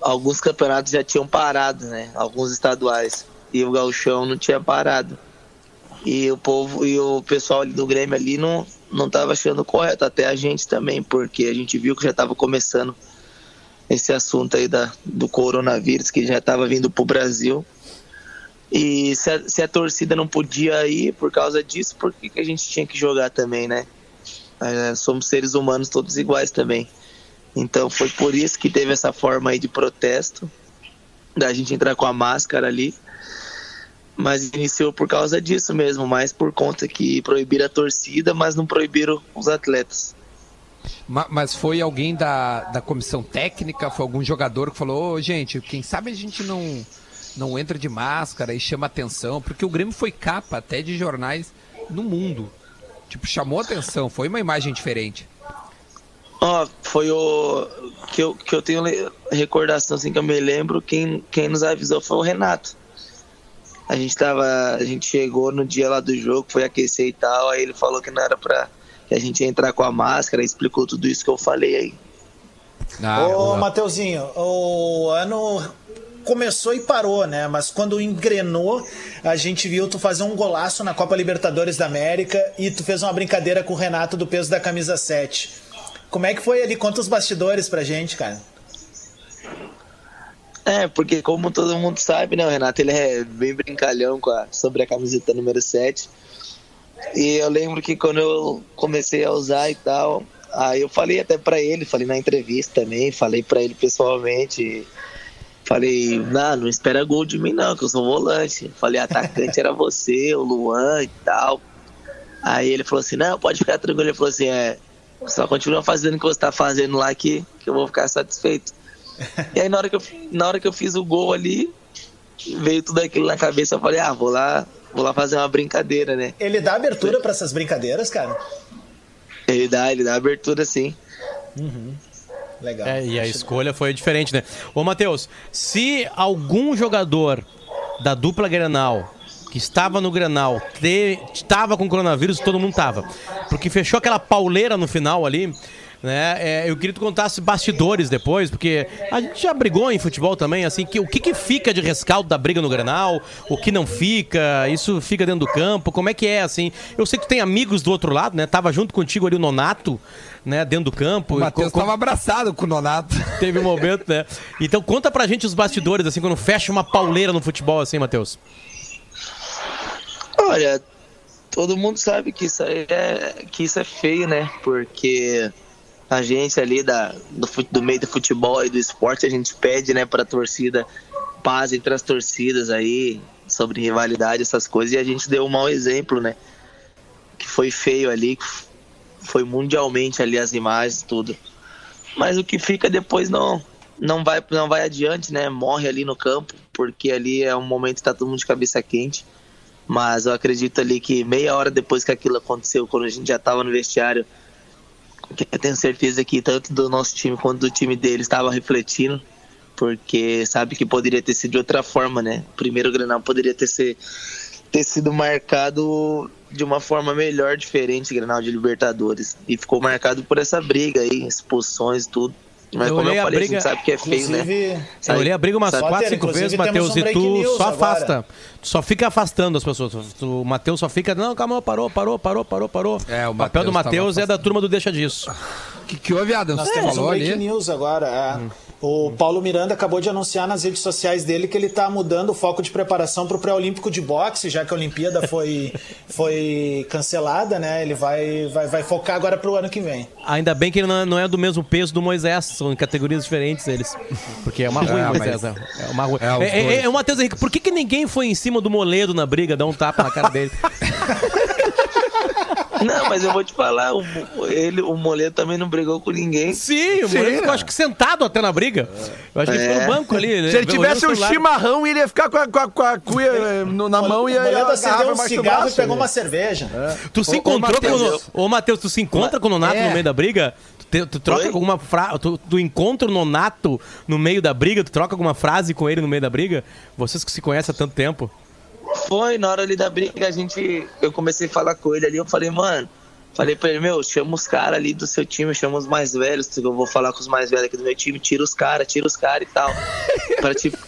alguns campeonatos já tinham parado, né? Alguns estaduais. E o Gauchão não tinha parado. E o povo e o pessoal do Grêmio ali não não tava achando correto, até a gente também, porque a gente viu que já estava começando esse assunto aí da, do coronavírus que já estava vindo pro Brasil. E se a, se a torcida não podia ir por causa disso, por que, que a gente tinha que jogar também, né? É, somos seres humanos todos iguais também. Então foi por isso que teve essa forma aí de protesto, da gente entrar com a máscara ali. Mas iniciou por causa disso mesmo, mais por conta que proibiram a torcida, mas não proibiram os atletas. Ma- Mas foi alguém da, da comissão técnica, foi algum jogador que falou, ô gente, quem sabe a gente não, não entra de máscara e chama atenção, porque o Grêmio foi capa até de jornais no mundo. Tipo, chamou atenção, foi uma imagem diferente. Ó, foi o que eu, que eu tenho recordação assim que eu me lembro, quem, quem nos avisou foi o Renato. A gente tava, a gente chegou no dia lá do jogo, foi aquecer e tal, aí ele falou que não era pra que a gente ia entrar com a máscara, explicou tudo isso que eu falei aí. Ah, Ô, boa. Mateuzinho, o ano começou e parou, né? Mas quando engrenou, a gente viu tu fazer um golaço na Copa Libertadores da América e tu fez uma brincadeira com o Renato do peso da camisa 7. Como é que foi ali? Conta os bastidores pra gente, cara. É, porque como todo mundo sabe, né, o Renato ele é bem brincalhão com a, sobre a camiseta número 7. E eu lembro que quando eu comecei a usar e tal, aí eu falei até pra ele, falei na entrevista também, falei pra ele pessoalmente. Falei, não, não espera gol de mim não, que eu sou volante. Falei, atacante era você, o Luan e tal. Aí ele falou assim, não, pode ficar tranquilo. Ele falou assim, é, só continua fazendo o que você tá fazendo lá que, que eu vou ficar satisfeito. E aí na hora, que eu, na hora que eu fiz o gol ali, veio tudo aquilo na cabeça, eu falei, ah, vou lá, vou lá fazer uma brincadeira, né? Ele dá abertura pra essas brincadeiras, cara? Ele dá, ele dá abertura sim. Legal. É, e a escolha foi diferente, né? Ô, Matheus, se algum jogador da dupla Grenal que estava no Grenal estava com coronavírus, todo mundo tava. Porque fechou aquela pauleira no final ali. Né? É, eu queria que tu contasse bastidores depois, porque a gente já brigou em futebol também, assim, que, o que, que fica de rescaldo da briga no Grenal, o que não fica, isso fica dentro do campo, como é que é, assim? Eu sei que tu tem amigos do outro lado, né? Tava junto contigo ali o Nonato, né, dentro do campo. O Matheus estava abraçado com o Nonato. Teve um momento, né? Então conta pra gente os bastidores, assim, quando fecha uma pauleira no futebol, assim, Matheus. Olha, todo mundo sabe que isso aí é, que isso é feio, né? Porque a gente ali da, do, do meio do futebol e do esporte, a gente pede, né, pra torcida paz entre as torcidas aí, sobre rivalidade, essas coisas, e a gente deu um mau exemplo, né? Que foi feio ali, que foi mundialmente ali as imagens, tudo. Mas o que fica depois não não vai não vai adiante, né? Morre ali no campo, porque ali é um momento que tá todo mundo de cabeça quente. Mas eu acredito ali que meia hora depois que aquilo aconteceu, quando a gente já estava no vestiário, eu tenho certeza que tanto do nosso time quanto do time deles estava refletindo, porque sabe que poderia ter sido de outra forma, né? O primeiro Granal poderia ter, ser, ter sido marcado de uma forma melhor, diferente, Granal de Libertadores. E ficou marcado por essa briga aí, expulsões e tudo. Mas Eu como olhei eu a falei, briga- a gente sabe que é feio, né? Eu olhei a briga umas Sabe, 4, 5 inclusive, vezes, Matheus, um e tu só agora. afasta. Tu só fica afastando as pessoas. Tu- O Matheus só fica, não, calma, parou, parou, parou, parou, parou. É, o papel do Matheus é da turma do Deixa Disso. O que, que houve, Adams? Nós Você temos um falou break ali? news agora. é. O Paulo Miranda acabou de anunciar nas redes sociais dele que ele está mudando o foco de preparação para o pré-olímpico de boxe, já que a Olimpíada foi, foi cancelada, né? Ele vai, vai, vai focar agora para o ano que vem. Ainda bem que ele não é- não é do mesmo peso do Moisés, são em categorias diferentes eles. Porque é uma ruim, É, Moisés. mas- É uma ruim. É, É, é, é, o Matheus Henrique, por que, que ninguém foi em cima do Moledo na briga, dar um tapa na cara dele? Não, mas eu vou te falar, o, ele, o Moledo também não brigou com ninguém. Sim, o Sim, ficou, é. acho que sentado até na briga. Eu acho que ele ficou no É. banco ali. Se ele tivesse o um celular. chimarrão, ele ia ficar com a, com a, com a cuia eh, no- na mão e o a, Moledo a acendeu um cigarro e pegou né? uma cerveja. Tu se ô, encontrou com Matheus, o. Ô, Matheus, tu se encontra com o Nonato É. no meio da briga? Tu, troca Oi? alguma frase. Tu, tu encontra o Nonato no meio da briga? Tu troca alguma frase com ele no meio da briga? Vocês que se conhecem há tanto tempo. Foi, na hora ali da briga, a gente. Eu comecei a falar com ele ali, eu falei, mano. Falei pra ele, meu, chama os caras ali do seu time, chama os mais velhos, eu vou falar com os mais velhos aqui do meu time, tira os caras, tira os caras e tal. pra tipo.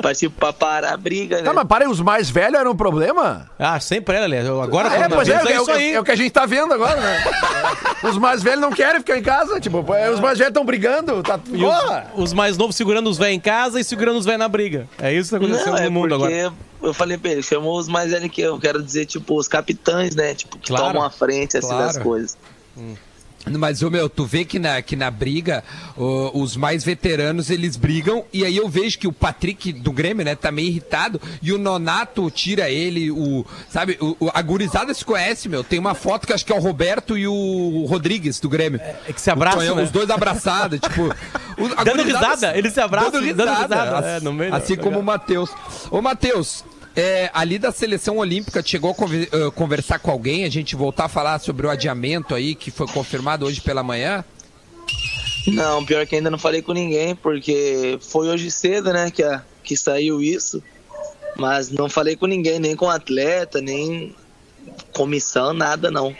Pra pra parar a briga, né? Tá, mas parem, os mais velhos eram um problema? Ah, sempre era, aliás. Agora, Ah, é, pois é, avisa, é, isso o- aí. é o que a gente tá vendo agora, né? os mais velhos não querem ficar em casa, tipo, pô, os mais velhos estão brigando, tá... E os, os mais novos segurando os velhos em casa e segurando os velhos na briga. É isso que tá acontecendo Não, é no mundo porque agora. eu falei pra ele, chamou os mais velhos que eu, quero dizer, tipo, os capitães, né? Tipo, que Claro, tomam a frente, assim, das claro. coisas. Mas, ô meu, tu vê que na, que na briga, os mais veteranos, eles brigam, e aí eu vejo que o Patrick do Grêmio, né, tá meio irritado, e o Nonato tira ele, o, sabe, o, o- a gurizada se conhece, meu, tem uma foto que acho que é o Roberto e o Rodrigues do Grêmio. É que se abraçam, O Tonhão, né? Os dois abraçados, tipo... o- Dando risada, eles se abraçam, dando dando risada, risada, assim, é, no meio assim como o Matheus. Ô, Matheus... é, ali da seleção olímpica, chegou a conver- conversar com alguém, a gente voltar a falar sobre o adiamento aí que foi confirmado hoje pela manhã? Não, pior que ainda não falei com ninguém, porque foi hoje cedo, né, que, a, que saiu isso. Mas não falei com ninguém, nem com atleta, nem comissão, nada não.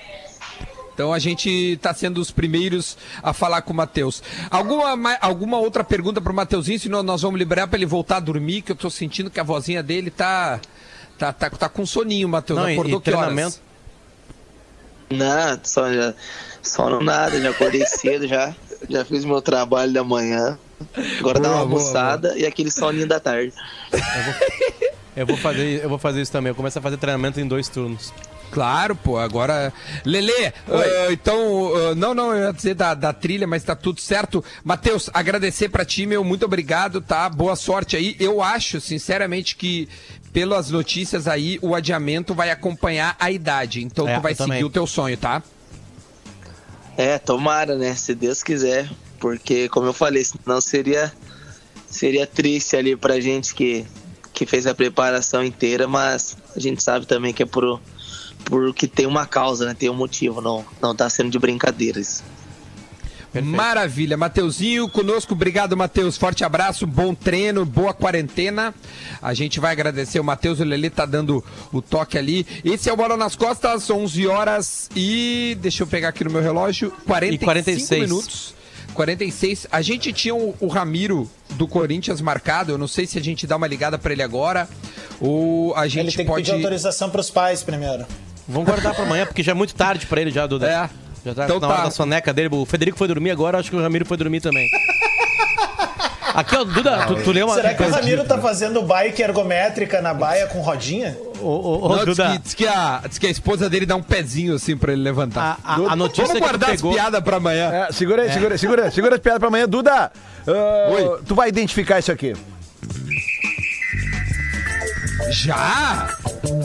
Então a gente está sendo os primeiros a falar com o Matheus. Alguma, ma- alguma outra pergunta para o Mateuzinho, senão nós vamos liberar para ele voltar a dormir, que eu tô sentindo que a vozinha dele tá tá, tá, tá com soninho, Matheus. Não, e- Acordou e que horas? treinamento? Não, só, já, só no nada, já acordei cedo, já, já fiz meu trabalho da manhã. Agora dá uma Boa, boa, almoçada e aquele soninho da tarde. Eu vou fazer, eu vou fazer isso também. Eu começo a fazer treinamento em dois turnos. Claro, pô, agora. Lele, ah, então. ah, não, não, eu ia dizer da, da trilha, mas tá tudo certo. Matheus, agradecer pra ti, meu, muito obrigado, tá? Boa sorte aí. Eu acho, sinceramente, que pelas notícias aí, o adiamento vai acompanhar a idade. Então É, tu vai eu também. seguir o teu sonho, tá? É, tomara, né? Se Deus quiser. Porque, como eu falei, senão seria, seria triste ali pra gente que, que fez a preparação inteira, mas a gente sabe também que é por, por que tem uma causa, né? Tem um motivo, não, não tá sendo de brincadeiras. Maravilha, Mateuzinho conosco, obrigado Matheus, forte abraço, bom treino, boa quarentena. A gente vai agradecer o Matheus, o Lelê tá dando o toque ali. Esse é o Bola nas Costas, 11 horas e deixa eu pegar aqui no meu relógio, 45 E 46. minutos. 46. A gente tinha o, o Ramiro do Corinthians marcado, eu não sei se a gente dá uma ligada pra ele agora ou a Ele gente tem que pode pedir autorização para os pais primeiro. Vamos guardar pra amanhã, porque já é muito tarde pra ele já, Duda. É. Já tá Então na hora tá. da soneca dele. O Federico foi dormir agora, acho que o Ramiro foi dormir também. Aqui, ó, Duda, tu, tu leu uma Será que o Ramiro tá fazendo bike ergométrica na baia com rodinha? Ô, ô, ô, Não, diz, Duda, que, diz que a, diz que a esposa dele dá um pezinho assim pra ele levantar. a, a, a notícia Vamos guardar pegou... as piadas pra amanhã. É, segura aí, segura aí, segura aí, segura as piadas pra amanhã. Duda, ah, Oi. tu vai identificar isso aqui. Já?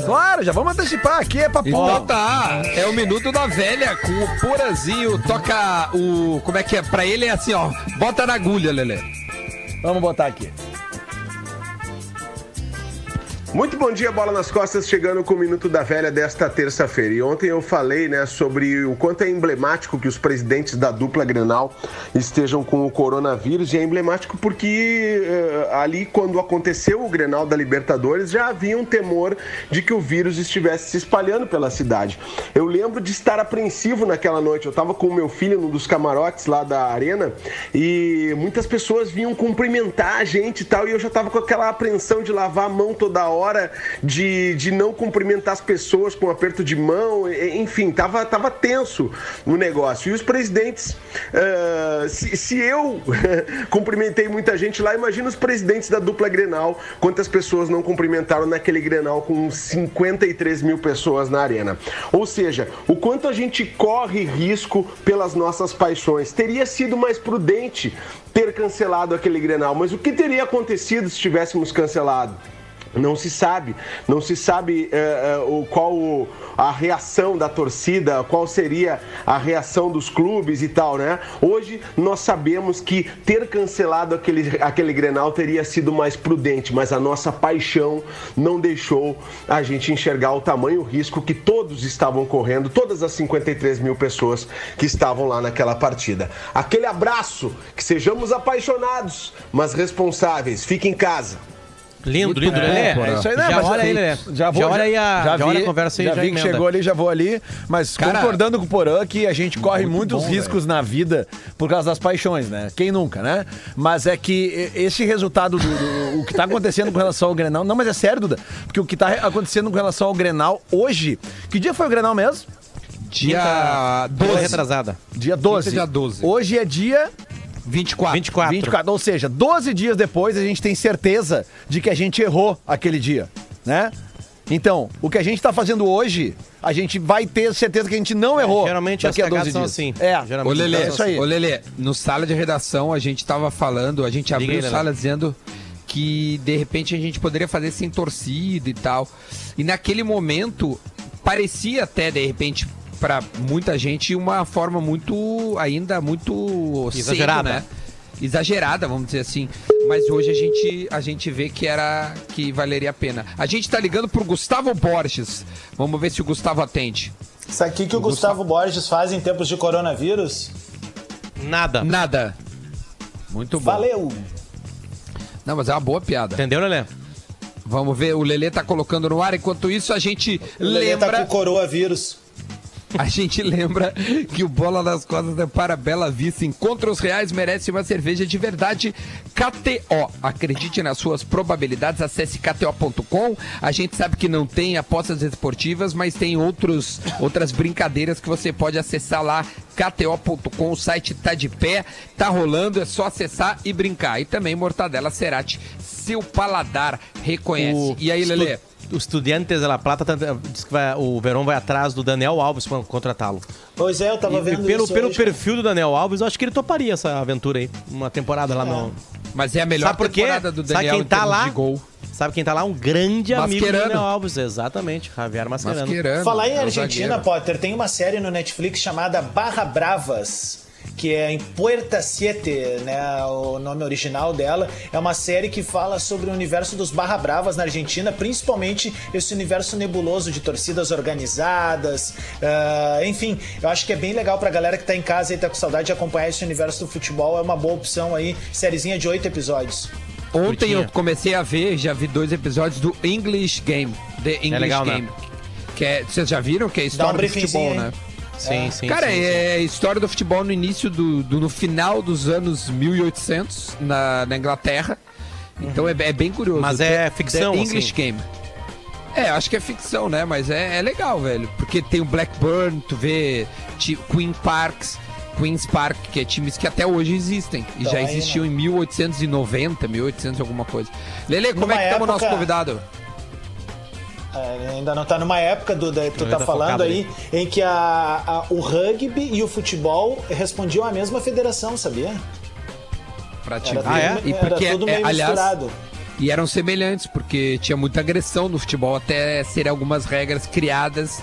Claro, já vamos antecipar aqui, é pra Então tá. É o Minuto da Velha com o Porazinho. Toca o. Como é que é? Pra ele é assim, ó. Bota na agulha, Lelê. Vamos botar aqui. Muito bom dia, Bola nas Costas, chegando com o Minuto da Velha desta terça-feira. E ontem eu falei né, sobre o quanto é emblemático que os presidentes da dupla Grenal estejam com o coronavírus. E é emblemático porque uh, ali, quando aconteceu o Grenal da Libertadores, já havia um temor de que o vírus estivesse se espalhando pela cidade. Eu lembro de estar apreensivo naquela noite. Eu estava com o meu filho num dos camarotes lá da arena e muitas pessoas vinham cumprimentar a gente e tal. E eu já estava com aquela apreensão de lavar a mão toda hora hora de, de não cumprimentar as pessoas com um aperto de mão, enfim, tava, tava tenso o negócio. E os presidentes, uh, se, se eu cumprimentei muita gente lá, imagina os presidentes da dupla Grenal, quantas pessoas não cumprimentaram naquele Grenal com 53 mil pessoas na arena. Ou seja, o quanto a gente corre risco pelas nossas paixões. Teria sido mais prudente ter cancelado aquele Grenal, mas o que teria acontecido se tivéssemos cancelado? Não se sabe, não se sabe uh, uh, qual a reação da torcida, qual seria a reação dos clubes e tal, né? Hoje nós sabemos que ter cancelado aquele, aquele Grenal teria sido mais prudente, mas a nossa paixão não deixou a gente enxergar o tamanho risco que todos estavam correndo, todas as 53 mil pessoas que estavam lá naquela partida. Aquele abraço, que sejamos apaixonados, mas responsáveis. Fique em casa. Lindo, lindo, é, Lelê. É, isso aí, né? Já mas olha assim, aí, Lelê. Já, vou, já olha aí a, já vi, olha a conversa aí, já, já vi que emenda. chegou ali, já vou ali. Mas Cara, concordando com o Porã que a gente corre muito muitos bom, riscos na vida por causa das paixões, né? Quem nunca, né? Mas é que esse resultado do, do o que tá acontecendo com relação ao Grenal, não, mas é sério, Duda, porque o que tá acontecendo com relação ao Grenal hoje, que dia foi o Grenal mesmo? Dia Boa 12. retrasada. Dia 12. dia 12. Hoje é dia 24. 24. 24, ou seja, 12 dias depois a gente tem certeza de que a gente errou aquele dia, né? Então, o que a gente tá fazendo hoje, a gente vai ter certeza que a gente não errou. geralmente daqui as a 12 cagadas são dias. assim. É, Geralmente Ô, Lelê, É isso aí. ô, Lelê, no sala de redação a gente tava falando, a gente abriu Lelê. sala dizendo que de repente a gente poderia fazer sem torcida e tal. E naquele momento parecia até de repente pra muita gente uma forma muito ainda muito cedo, Exagerada. né? Exagerada, vamos dizer assim. Mas hoje a gente, a gente vê que era que valeria a pena. A gente tá ligando pro Gustavo Borges. Vamos ver se o Gustavo atende. Sabe o que, que o Gustavo Borges faz em tempos de coronavírus? Nada. Nada. Muito bom. Valeu! Não, mas é uma boa piada. Entendeu, Lelê? Vamos ver, o Lelê tá colocando no ar. Enquanto isso, a gente O Lelê tá lembra. com coronavírus. A gente lembra que o Bola nas Costas é para Bela Vista. Encontra os reais, merece uma cerveja de verdade. KTO. Acredite nas suas probabilidades. Acesse KTO.com. A gente sabe que não tem apostas esportivas, mas tem outros, outras brincadeiras que você pode acessar lá. KTO.com. O site tá de pé, tá rolando. É só acessar e brincar. E também Mortadela Cerati. Seu paladar reconhece. e aí, Lelê? O Estudiantes de La Plata tá- diz que vai- o Verão vai atrás do Daniel Alves para contratá-lo. Pois é, eu tava E vendo pelo, isso pelo hoje, cara. perfil do Daniel Alves, eu acho que ele toparia essa aventura aí. Uma temporada lá no. Mas é a melhor Sabe temporada do Sabe Daniel quem em tá lá? de gol. Sabe quem tá lá? Um grande amigo do. Daniel Alves. Exatamente, Javier Mascherano. Mascherano. Falar em é Argentina, zagueiro. Potter, tem uma série no Netflix chamada Barra Bravas. Que é em Puerta Siete, né? O nome original dela. É uma série que fala sobre o universo dos Barra Bravas na Argentina, principalmente esse universo nebuloso de torcidas organizadas. ah, enfim, eu acho que é bem legal pra galera que tá em casa e tá com saudade de acompanhar esse universo do futebol. É uma boa opção aí. Sériezinha de oito episódios. Ontem Curtinha. eu comecei a ver, já vi dois episódios do English Game. The English legal, né? Game. Que é, vocês já viram? Que é um história do briefingzinho futebol, aí. né? Sim, sim. Cara, sim, é história do futebol no início do, do- no final dos anos 1800 na, na Inglaterra. Então é, é bem curioso. Mas é The- ficção, The English assim? Game. É, acho que é ficção, né? Mas é, é legal, velho. Porque tem o Blackburn, tu vê Queen Parks, Queen's Park, que é times que até hoje existem. E Então já aí, existiam em 1890, 1800 alguma coisa. Lele, como Numa é que estamos o época- nosso convidado? É, ainda não tá numa época do, da, tu tá falando aí em que a, a- o rugby e o futebol respondiam à mesma federação, sabia? Pra te Era ver. tudo, é? E era porque, tudo é, meio aliás, misturado. E eram semelhantes, porque tinha muita agressão no futebol, até serem algumas regras criadas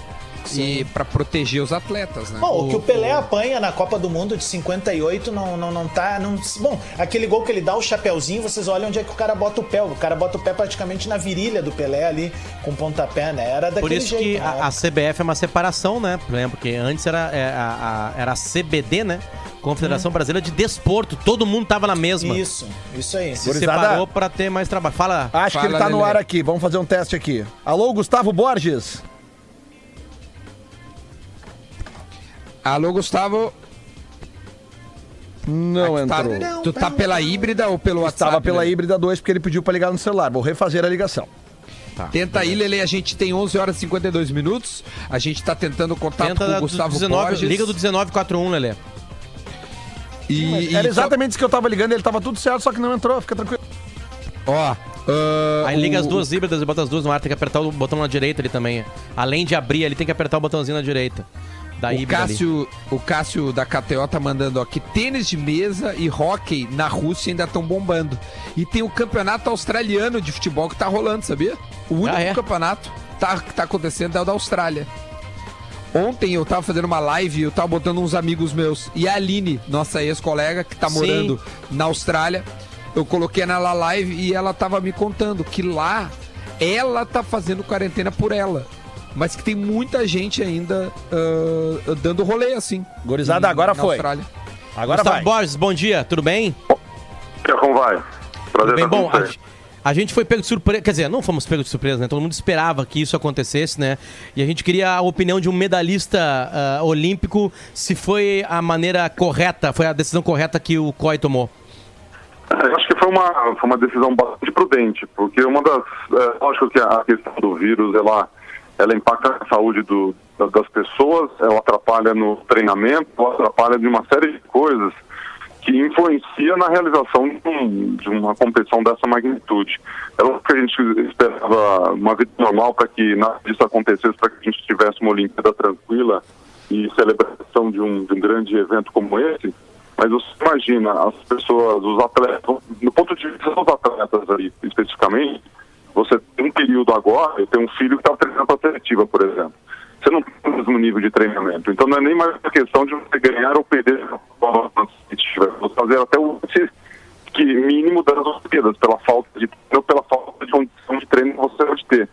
e para proteger os atletas, né? Bom, o que o Pelé apanha na Copa do Mundo de 58 não, não, não tá. Não, bom, aquele gol que ele dá o chapéuzinho, vocês olham onde é que o cara bota o pé. O cara bota o pé praticamente na virilha do Pelé ali, com pontapé, né? Era daquele Por isso jeito. que né? a, a CBF é uma separação, né? Lembra? Porque antes era, é, a, a- era a CBD, né? Confederação Brasileira de Desporto. Todo mundo tava na mesma. Isso, isso aí. Se Gurizada. separou pra ter mais trabalho. Fala. Acho que ele Fala, tá no Lelê. ar aqui. Vamos fazer um teste aqui. Alô, Gustavo Borges. Alô, Gustavo. Não Tá- entrou. tu tá pela híbrida ou pelo WhatsApp? Estava pela Lelê? híbrida 2 porque ele pediu pra ligar no celular. Vou refazer a ligação. Tenta aí, Lele. A gente tem 11 horas e 52 minutos. A gente tá tentando contato Tenta com o Gustavo 19, Borges. Liga do 1941, Lelê. E, Era exatamente isso que eu tava ligando, ele tava tudo certo, só que não entrou, fica tranquilo. Ó, ah, Aí liga o- as duas híbridas e bota as duas no ar. Tem que apertar o botão na direita ali também. Além de abrir, ele tem que apertar o botãozinho na direita. Da O híbrida ali. Cássio, o Cássio da KTO tá mandando ó, que tênis de mesa e hóquei na Rússia ainda estão bombando. E tem o campeonato australiano de futebol que tá rolando, sabia? O único Ah, é? campeonato tá, que tá acontecendo é o da Austrália. Ontem eu tava fazendo uma live e eu tava botando uns amigos meus. E a Aline, nossa ex-colega, que tá Sim. morando na Austrália, eu coloquei nela live e ela tava me contando que lá ela tá fazendo quarentena por ela. Mas que tem muita gente ainda ah, dando rolê assim. Gurizada, em- agora na foi. Austrália. Agora Gustavo vai. Borges, bom dia, tudo bem? Como vai? Prazer Tudo bem, bom. A, gente foi pego de surpresa, quer dizer, não fomos pegos de surpresa, né? Todo mundo esperava que isso acontecesse, né? E a gente queria a opinião de um medalhista ah, olímpico, se foi a maneira correta, foi a decisão correta que o COI tomou. Eu acho que foi uma, foi uma decisão bastante prudente, porque uma das. É, lógico que a questão do vírus ela, ela impacta a saúde do, da- das pessoas, ela atrapalha no treinamento, ela atrapalha de uma série de coisas que influencia na realização de uma competição dessa magnitude. É lógico que a gente esperava uma vida normal para que nada disso acontecesse, para que a gente tivesse uma Olimpíada tranquila e celebração de um, de um grande evento como esse. Mas você imagina as pessoas, os atletas, no ponto de vista dos atletas ali, especificamente, você tem um período agora, eu tenho um filho que está treinando para seletiva, por exemplo. Você não tem o mesmo nível de treinamento. Então não é nem mais uma questão de você ganhar ou perder seletiva. Você fazer até o que mínimo das Olimpíadas, pela falta de treino, pela falta de condição de treino que você pode ter.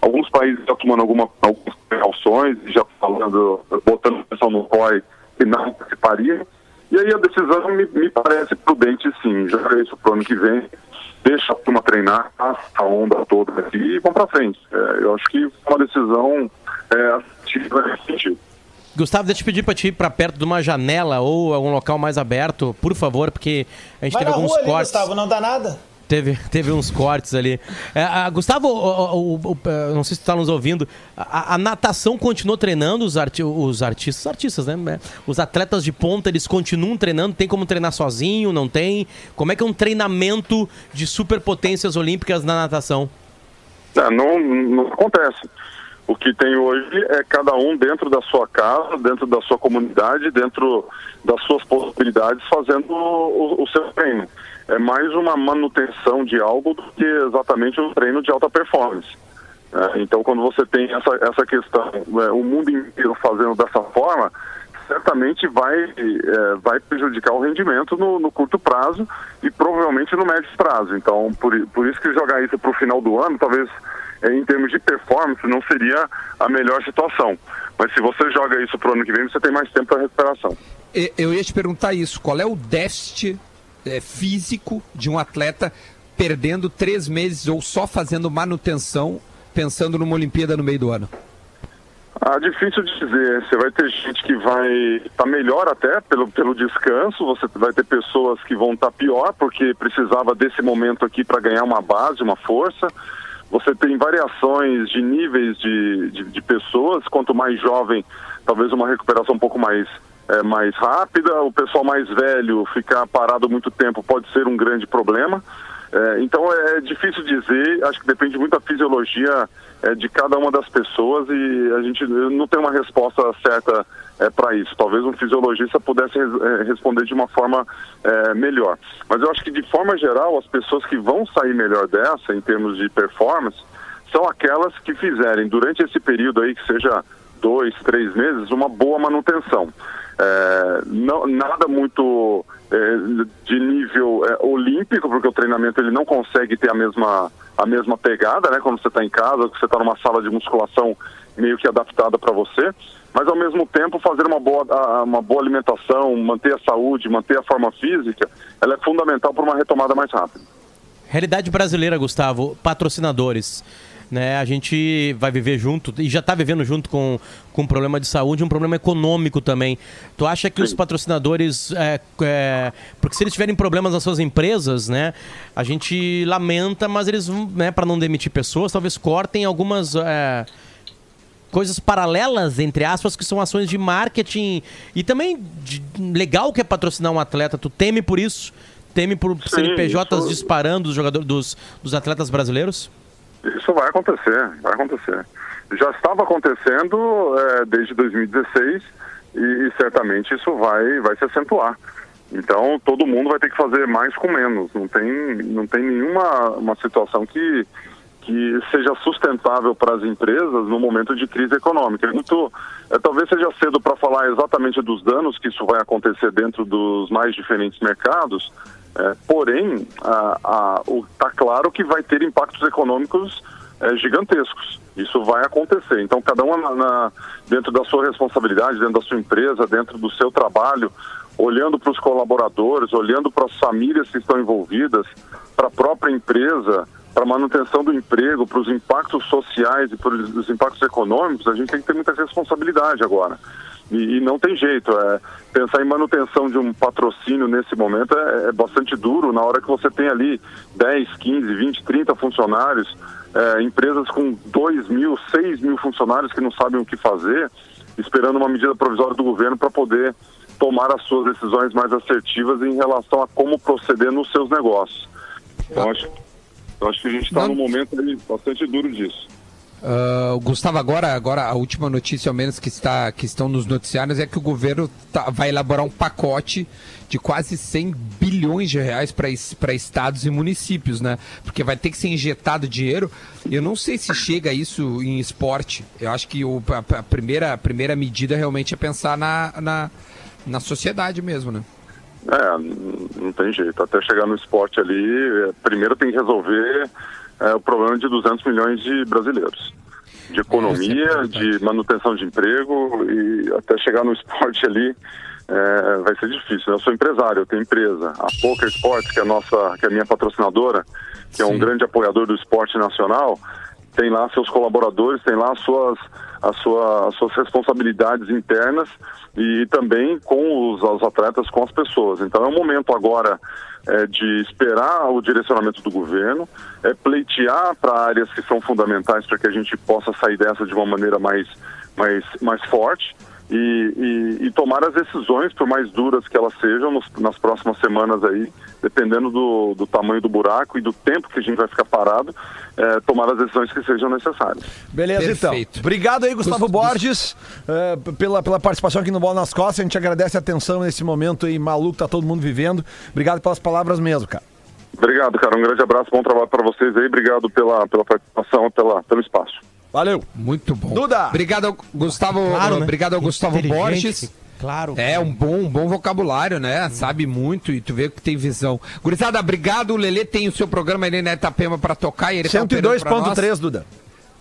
Alguns países já tomando alguma, algumas precauções, já falando, botando atenção no COI, que não participaria. E aí a decisão me, me parece prudente, sim. Joga isso pro ano que vem, deixa a turma treinar, passa a onda toda aqui e vamos pra frente. É, eu acho que foi uma decisão é, ativa nesse sentido. Gustavo, deixa eu pedir pra te ir pra perto de uma janela ou algum local mais aberto, por favor, porque a gente Vai teve na alguns rua ali, cortes. Gustavo, não dá nada. Teve, teve uns cortes ali. É, a- Gustavo, o- o- o- é, não sei se tu tá nos ouvindo, a, a natação continuou treinando os, arti os artistas, artistas, né? Os atletas de ponta, eles continuam treinando? Tem como treinar sozinho? Não tem? Como é que é um treinamento de superpotências olímpicas na natação? É, não, não acontece. O que tem hoje é cada um dentro da sua casa, dentro da sua comunidade, dentro das suas possibilidades, fazendo o, o seu treino. É mais uma manutenção de algo do que exatamente um treino de alta performance. É, então, quando você tem essa, essa questão, é, o mundo inteiro fazendo dessa forma, certamente vai, é, vai prejudicar o rendimento no, no curto prazo e provavelmente no médio prazo. Então, por, por isso que jogar isso para o final do ano, talvez é, em termos de performance, não seria a melhor situação. Mas se você joga isso para o ano que vem, você tem mais tempo para recuperação. Eu ia te perguntar isso. Qual é o déficit eh, físico de um atleta perdendo três meses ou só fazendo manutenção, pensando numa Olimpíada no meio do ano? Ah, difícil de dizer. Você vai ter gente que vai estar melhor até pelo, pelo descanso, você vai ter pessoas que vão estar pior porque precisava desse momento aqui para ganhar uma base, uma força. Você tem variações de níveis de, de, de pessoas, quanto mais jovem, talvez uma recuperação um pouco mais, é, mais rápida. O pessoal mais velho ficar parado muito tempo pode ser um grande problema. É, então é difícil dizer, acho que depende muito da fisiologia é, de cada uma das pessoas e a gente não tem uma resposta certa é, para isso. Talvez um fisiologista pudesse é, responder de uma forma é, melhor. Mas eu acho que de forma geral as pessoas que vão sair melhor dessa em termos de performance são aquelas que fizerem durante esse período aí que seja dois, três meses, uma boa manutenção. É, não, nada muito é, de nível é, olímpico, porque o treinamento ele não consegue ter a mesma, a mesma pegada, né? Quando você está em casa, você está numa sala de musculação meio que adaptada para você, mas ao mesmo tempo fazer uma boa, uma boa alimentação, manter a saúde, manter a forma física, ela é fundamental para uma retomada mais rápida. Realidade brasileira, Gustavo, patrocinadores. Né, a gente vai viver junto e já está vivendo junto com, com um problema de saúde, um problema econômico também. Tu acha que os patrocinadores, é, é, porque se eles tiverem problemas nas suas empresas, né, a gente lamenta, mas eles, vão, né, para não demitir pessoas, talvez cortem algumas é, coisas paralelas, entre aspas, que são ações de marketing e também de- legal que é patrocinar um atleta. Tu teme por isso? Teme por CNPJs isso- disparando dos jogadores dos, dos atletas brasileiros? Isso vai acontecer, vai acontecer. Já estava acontecendo é, desde 2016 e, e certamente isso vai, vai se acentuar. Então todo mundo vai ter que fazer mais com menos. Não tem, não tem nenhuma uma situação que, que seja sustentável para as empresas no momento de crise econômica. É muito, é, talvez seja cedo para falar exatamente dos danos que isso vai acontecer dentro dos mais diferentes mercados, é, porém, está claro que vai ter impactos econômicos é, gigantescos. Isso vai acontecer. Então, cada um na- na- dentro da sua responsabilidade, dentro da sua empresa, dentro do seu trabalho, olhando para os colaboradores, olhando para as famílias que estão envolvidas, para a própria empresa, para a manutenção do emprego, para os impactos sociais e para os impactos econômicos, a gente tem que ter muita responsabilidade agora. E, e não tem jeito. É, pensar em manutenção de um patrocínio nesse momento é, é bastante duro. Na hora que você tem ali 10, 15, 20, 30 funcionários, é, empresas com 2 mil, 6 mil funcionários que não sabem o que fazer, esperando uma medida provisória do governo para poder tomar as suas decisões mais assertivas em relação a como proceder nos seus negócios. Então, acho, eu acho que a gente está num momento bastante duro disso. Ah, Gustavo, agora, agora a última notícia, ao menos que, está, que estão nos noticiários, é que o governo tá- vai elaborar um pacote de quase 100 bilhões de reais para estados e municípios, né? Porque vai ter que ser injetado dinheiro. Eu não sei se chega isso em esporte. Eu acho que o, a, a primeira, a primeira medida realmente é pensar na, na, na sociedade mesmo, né? É, não tem jeito. Até chegar no esporte ali, é, primeiro tem que resolver é, o problema de 200 milhões de brasileiros. De economia, de manutenção de emprego e até chegar no esporte ali é, vai ser difícil. Eu sou empresário, eu tenho empresa. A Poker Sports, que é a nossa, que é a minha patrocinadora, que é um grande apoiador do esporte nacional, tem lá seus colaboradores, tem lá as suas, as sua, as suas responsabilidades internas e também com os, os atletas, com as pessoas. Então é um momento agora é, de esperar o direcionamento do governo, é pleitear para áreas que são fundamentais para que a gente possa sair dessa de uma maneira mais, mais, mais forte. E, e- e tomar as decisões, por mais duras que elas sejam, nos- nas próximas semanas aí, dependendo do, do tamanho do buraco e do tempo que a gente vai ficar parado, é, tomar as decisões que sejam necessárias. Beleza, Perfeito. então. Obrigado aí, Gustavo Gust- Borges, p- pela, pela participação aqui no Bola nas Costas. A gente agradece a atenção nesse momento aí maluco, tá todo mundo vivendo. Obrigado pelas palavras mesmo, cara. Obrigado, cara. Um grande abraço, bom trabalho para vocês aí. Obrigado pela, pela participação, pela, pelo espaço. Valeu. Muito bom. Duda. Obrigado, ao Gustavo. Claro, né? Obrigado ao Gustavo Borges. Claro. É, um bom, um bom vocabulário, né? Sabe muito e tu vê que tem visão. Gurizada, obrigado. O Lelê tem o seu programa ali na Itapema pra tocar e ele tá operando pra nós. 102.3, Duda.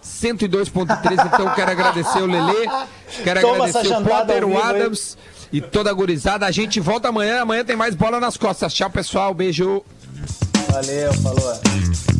102.3, então quero agradecer o Lelê, quero Toma agradecer o Potter, o? Adams e toda a gurizada. A gente volta amanhã, amanhã tem mais bola nas costas. Tchau, pessoal, beijo. Valeu, falou.